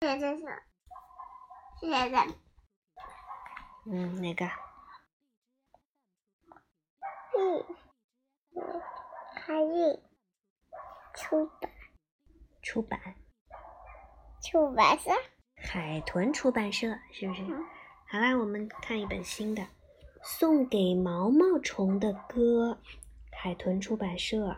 这是是谁的？嗯，哪个？嗯，还有出版出版，出版社。海豚出版社是不是？好啦，我们看一本新的，《送给毛毛虫的歌》，海豚出版社。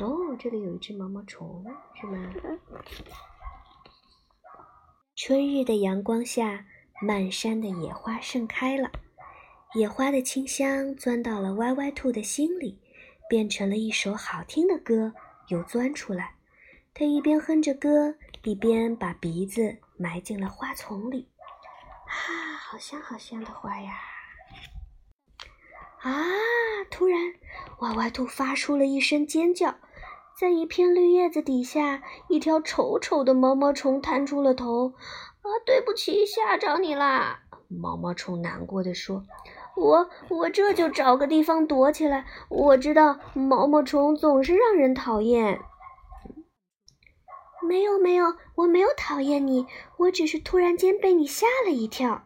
哦，这里有一只毛毛虫，是吗？春日的阳光下，漫山的野花盛开了，野花的清香钻到了歪歪兔的心里，变成了一首好听的歌，又钻出来。他一边哼着歌，一边把鼻子埋进了花丛里。啊，好香好香的花呀！啊！突然，歪歪兔发出了一声尖叫。在一片绿叶子底下，一条丑丑的毛毛虫探出了头。“啊，对不起，吓着你啦！”毛毛虫难过的说。“我我这就找个地方躲起来。我知道毛毛虫总是让人讨厌。”“没有没有，我没有讨厌你，我只是突然间被你吓了一跳。”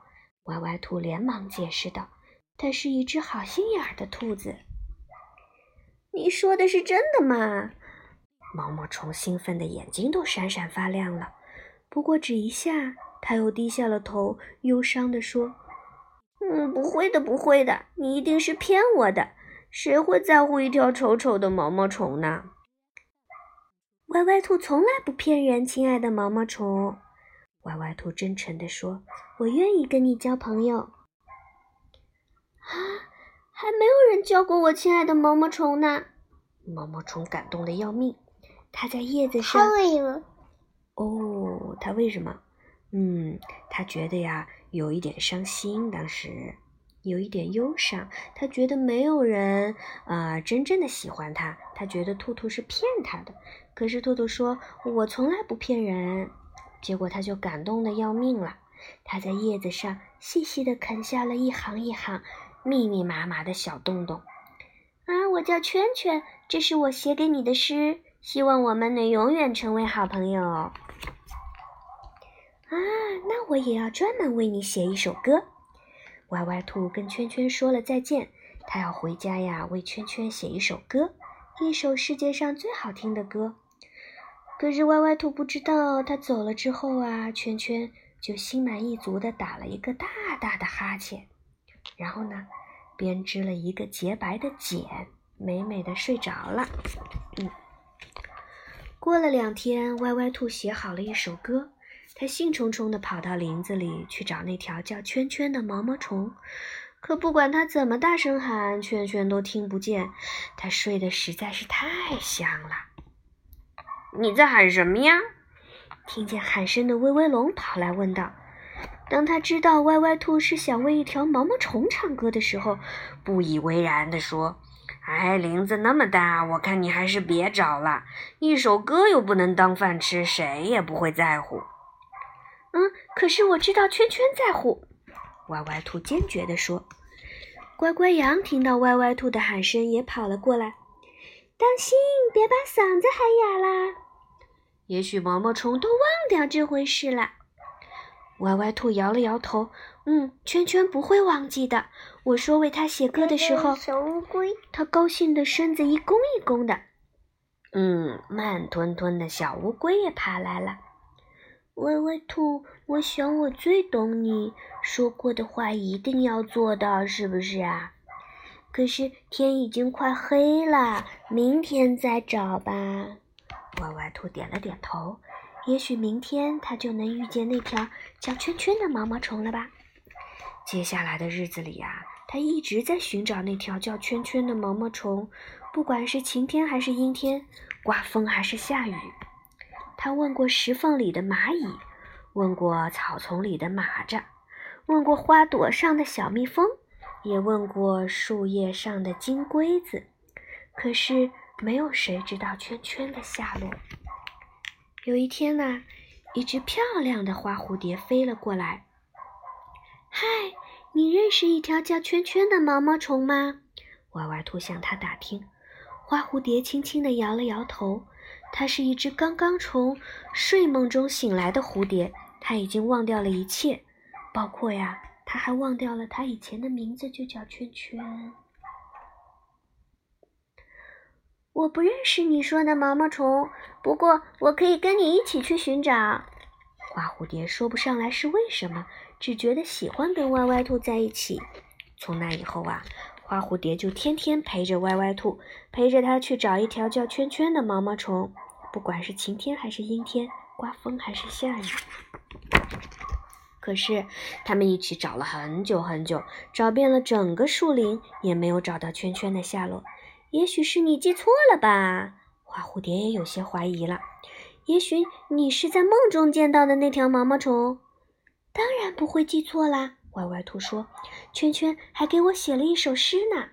歪歪兔连忙解释道，“它是一只好心眼儿的兔子。”“你说的是真的吗？”毛毛虫兴奋的眼睛都闪闪发亮了，不过只一下，他又低下了头，忧伤地说：“嗯，不会的，不会的，你一定是骗我的。谁会在乎一条丑丑的毛毛虫呢？”歪歪兔从来不骗人，亲爱的毛毛虫。歪歪兔真诚地说：“我愿意跟你交朋友。”啊，还没有人教过我，亲爱的毛毛虫呢。毛毛虫感动的要命。它在叶子上。它为什么？哦，它为什么？嗯，它觉得呀，有一点伤心，当时有一点忧伤。它觉得没有人啊，真正的喜欢它。它觉得兔兔是骗它的。可是兔兔说：“我从来不骗人。”结果它就感动的要命了。它在叶子上细细的啃下了一行一行密密麻麻的小洞洞。啊，我叫圈圈，这是我写给你的诗。希望我们能永远成为好朋友。啊，那我也要专门为你写一首歌。歪歪兔跟圈圈说了再见，他要回家呀，为圈圈写一首歌，一首世界上最好听的歌。可是歪歪兔不知道，他走了之后啊，圈圈就心满意足的打了一个大大的哈欠，然后呢，编织了一个洁白的茧，美美的睡着了。嗯。过了两天，歪歪兔写好了一首歌，它兴冲冲地跑到林子里去找那条叫圈圈的毛毛虫。可不管它怎么大声喊，圈圈都听不见。它睡得实在是太香了。你在喊什么呀？听见喊声的威威龙跑来问道。当他知道歪歪兔是想为一条毛毛虫唱歌的时候，不以为然地说。哎，林子那么大，我看你还是别找了。一首歌又不能当饭吃，谁也不会在乎。嗯，可是我知道圈圈在乎。歪歪兔坚决地说。乖乖羊听到歪歪兔的喊声，也跑了过来。当心，别把嗓子喊哑啦！也许毛毛虫都忘掉这回事了。歪歪兔摇了摇头。嗯，圈圈不会忘记的。我说为他写歌的时候，小乌龟，他高兴的身子一弓一弓的。嗯，慢吞吞的小乌龟也爬来了。歪歪兔，我想我最懂你说过的话，一定要做到，是不是啊？可是天已经快黑了，明天再找吧。歪歪兔点了点头。也许明天他就能遇见那条叫圈圈的毛毛虫了吧。接下来的日子里呀，他一直在寻找那条叫圈圈的毛毛虫，不管是晴天还是阴天，刮风还是下雨。他问过石缝里的蚂蚁，问过草丛里的蚂蚱，问过花朵上的小蜜蜂，也问过树叶上的金龟子，可是没有谁知道圈圈的下落。有一天呢，一只漂亮的花蝴蝶飞了过来。嗨，你认识一条叫圈圈的毛毛虫吗？歪歪兔向它打听。花蝴蝶轻轻地摇了摇头。它是一只刚刚从睡梦中醒来的蝴蝶，它已经忘掉了一切，包括呀，它还忘掉了它以前的名字就叫圈圈。我不认识你说的毛毛虫，不过我可以跟你一起去寻找。花蝴蝶说不上来是为什么，只觉得喜欢跟歪歪兔在一起。从那以后啊。花蝴蝶就天天陪着歪歪兔，陪着它去找一条叫圈圈的毛毛虫。不管是晴天还是阴天，刮风还是下雨，可是他们一起找了很久很久，找遍了整个树林，也没有找到圈圈的下落。也许是你记错了吧？花蝴蝶也有些怀疑了。也许你是在梦中见到的那条毛毛虫。当然不会记错啦。歪歪兔说：“圈圈还给我写了一首诗呢。”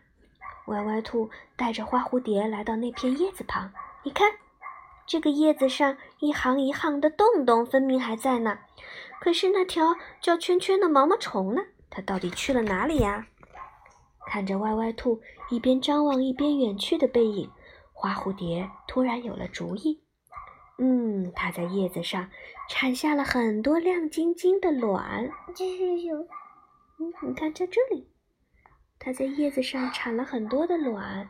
歪歪兔带着花蝴蝶来到那片叶子旁，你看，这个叶子上一行一行的洞洞，分明还在呢。可是那条叫圈圈的毛毛虫呢？它到底去了哪里呀？看着歪歪兔一边张望一边远去的背影，花蝴蝶突然有了主意。嗯，它在叶子上产下了很多亮晶晶的卵。这是有？嗯，你看在这里，它在叶子上产了很多的卵。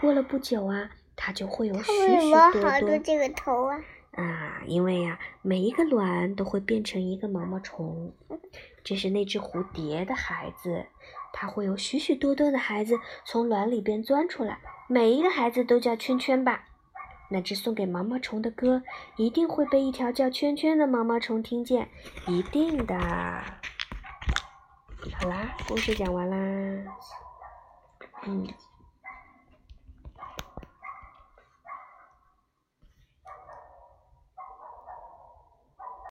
过了不久啊，它就会有许许多多。好多这个头啊！啊，因为呀，每一个卵都会变成一个毛毛虫。这是那只蝴蝶的孩子，它会有许许多多的孩子从卵里边钻出来。每一个孩子都叫圈圈吧？那只送给毛毛虫的歌，一定会被一条叫圈圈的毛毛虫听见，一定的。好啦，故事讲完啦。嗯。